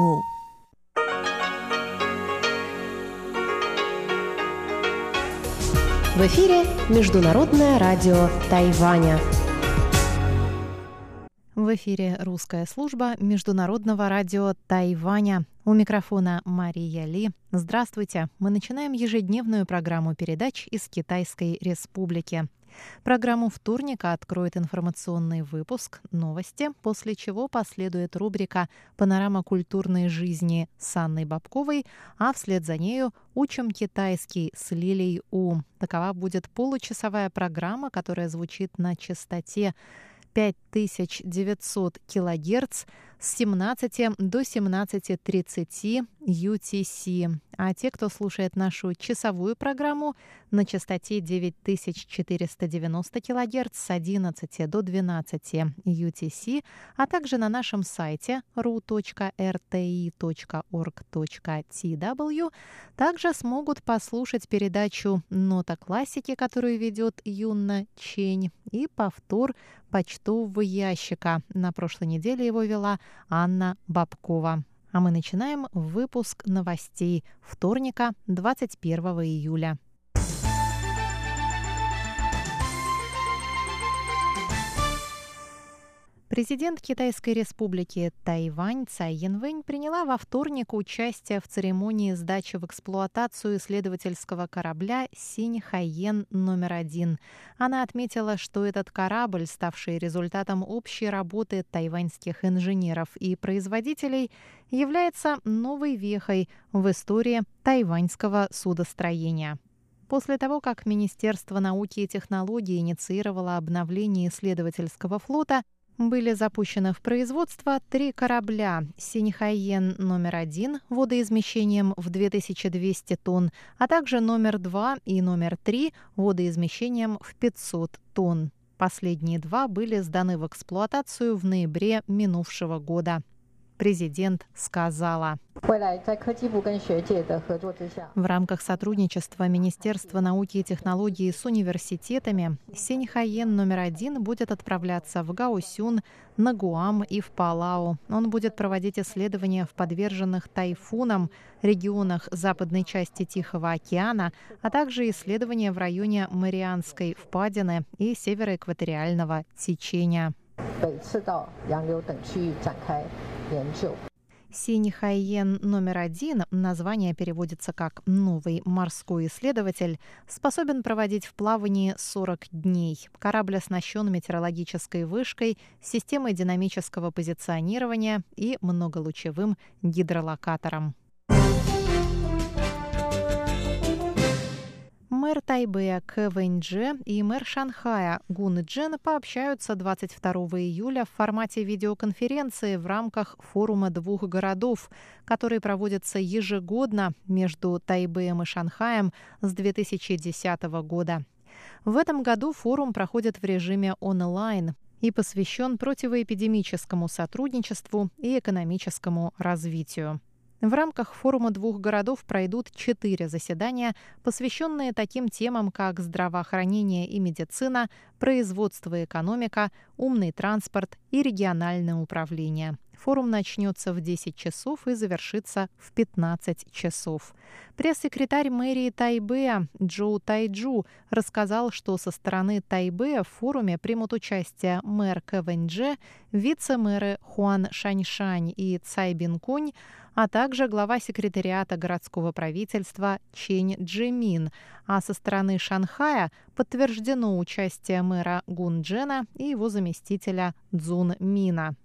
目。В эфире Международное радио Тайваня. В эфире русская служба Международного радио Тайваня. У микрофона Мария Ли. Здравствуйте. Мы начинаем ежедневную программу передач из Китайской Республики. Программу вторника откроет информационный выпуск «Новости», после чего последует рубрика «Панорама культурной жизни» с Анной Бабковой, а вслед за нею «Учим китайский» с Лилей У. Такова будет получасовая программа, которая звучит на частоте 5900 килогерц с 17 до 17.30 UTC. А те, кто слушает нашу часовую программу на частоте 9490 кГц с 11 до 12 UTC, а также на нашем сайте ru.rti.org.tw, также смогут послушать передачу «Нота классики», которую ведет Юнна Чень, и повтор почтового ящика. На прошлой неделе его вела Анна Бабкова. А мы начинаем выпуск новостей вторника, 21 июля. Президент Китайской республики Тайвань Цай Янвэнь приняла во вторник участие в церемонии сдачи в эксплуатацию исследовательского корабля «Синь Хайен номер один». Она отметила, что этот корабль, ставший результатом общей работы тайваньских инженеров и производителей, является новой вехой в истории тайваньского судостроения. После того, как Министерство науки и технологий инициировало обновление исследовательского флота, были запущены в производство три корабля «Синьхайен номер один» водоизмещением в 2200 тонн, а также номер два и номер три водоизмещением в 500 тонн. Последние два были сданы в эксплуатацию в ноябре минувшего года президент сказала. В рамках сотрудничества Министерства науки и технологий с университетами Синьхаен номер один будет отправляться в Гаусюн, на Гуам и в Палау. Он будет проводить исследования в подверженных тайфунам регионах западной части Тихого океана, а также исследования в районе Марианской впадины и североэкваториального течения. 北赤道洋流等区域展开 研究。Синий Хайен номер один, название переводится как «новый морской исследователь», способен проводить в плавании 40 дней. Корабль оснащен метеорологической вышкой, системой динамического позиционирования и многолучевым гидролокатором. Мэр Тайбэя Квэньдже и мэр Шанхая Гун Джен пообщаются 22 июля в формате видеоконференции в рамках форума двух городов, который проводится ежегодно между Тайбэем и Шанхаем с 2010 года. В этом году форум проходит в режиме онлайн и посвящен противоэпидемическому сотрудничеству и экономическому развитию. В рамках форума двух городов пройдут четыре заседания, посвященные таким темам, как здравоохранение и медицина, производство и экономика, умный транспорт и региональное управление. Форум начнется в 10 часов и завершится в 15 часов. Пресс-секретарь мэрии Тайбэя Джоу Тайджу рассказал, что со стороны Тайбэя в форуме примут участие мэр Кэвэньдже, вице-мэры Хуан Шаньшань и Цай Бинкунь, а также глава секретариата городского правительства Чень Джимин, а со стороны Шанхая подтверждено участие мэра Гун Джена и его заместителя Цзун Мина.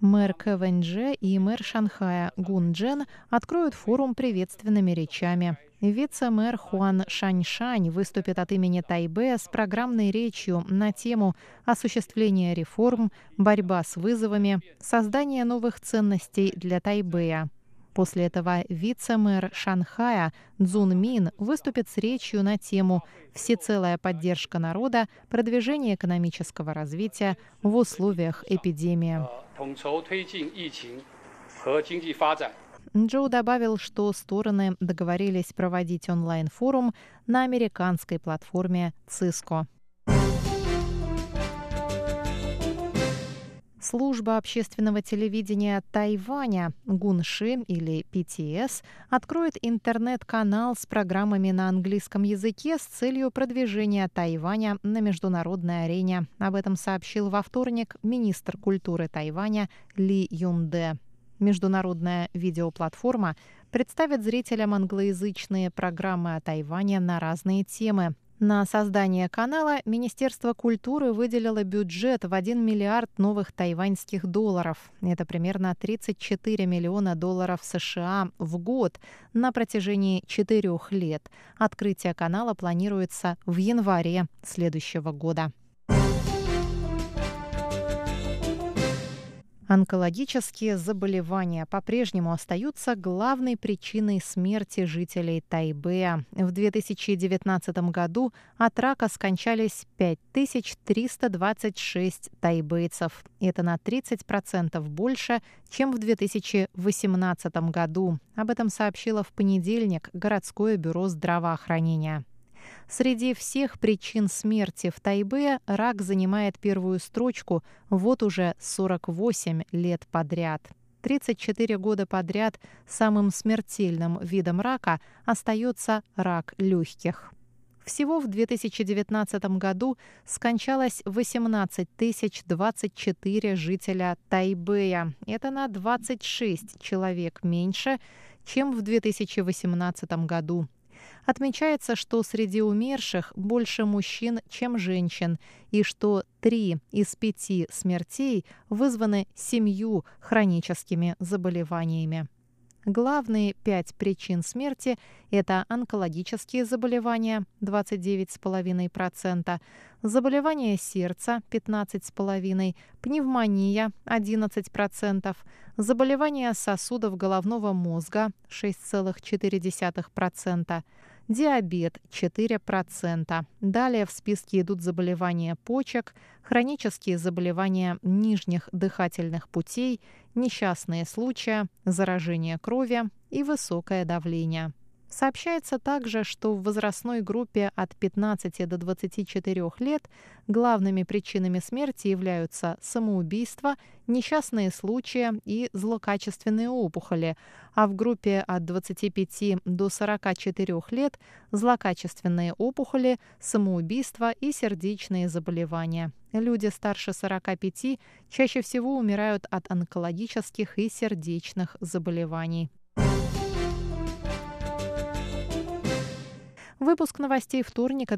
Мэр КВНЖ и мэр Шанхая Гун Джен откроют форум приветственными речами. Вице-мэр Хуан Шаньшань выступит от имени Тайбе с программной речью на тему осуществления реформ, борьба с вызовами, создание новых ценностей для Тайбэя. После этого вице-мэр Шанхая Цзун Мин выступит с речью на тему «Всецелая поддержка народа, продвижение экономического развития в условиях эпидемии». Джоу добавил, что стороны договорились проводить онлайн-форум на американской платформе Cisco. Служба общественного телевидения Тайваня Гунши или PTS откроет интернет-канал с программами на английском языке с целью продвижения Тайваня на международной арене. Об этом сообщил во вторник министр культуры Тайваня Ли Юнде. Международная видеоплатформа представит зрителям англоязычные программы о Тайване на разные темы, на создание канала Министерство культуры выделило бюджет в 1 миллиард новых тайваньских долларов. Это примерно 34 миллиона долларов США в год на протяжении четырех лет. Открытие канала планируется в январе следующего года. Онкологические заболевания по-прежнему остаются главной причиной смерти жителей Тайбэя. В 2019 году от рака скончались 5326 тайбэйцев. Это на 30% больше, чем в 2018 году. Об этом сообщило в понедельник городское бюро здравоохранения. Среди всех причин смерти в Тайбе рак занимает первую строчку вот уже 48 лет подряд. 34 года подряд самым смертельным видом рака остается рак легких. Всего в 2019 году скончалось 18 024 жителя Тайбэя. Это на 26 человек меньше, чем в 2018 году. Отмечается, что среди умерших больше мужчин, чем женщин, и что три из пяти смертей вызваны семью хроническими заболеваниями. Главные пять причин смерти – это онкологические заболевания – 29,5%, заболевания сердца – 15,5%, пневмония – 11%, заболевания сосудов головного мозга – 6,4%, диабет 4%. Далее в списке идут заболевания почек, хронические заболевания нижних дыхательных путей, несчастные случаи, заражение крови и высокое давление. Сообщается также, что в возрастной группе от 15 до 24 лет главными причинами смерти являются самоубийство, несчастные случаи и злокачественные опухоли, а в группе от 25 до 44 лет злокачественные опухоли, самоубийство и сердечные заболевания. Люди старше 45 чаще всего умирают от онкологических и сердечных заболеваний. Выпуск новостей вторника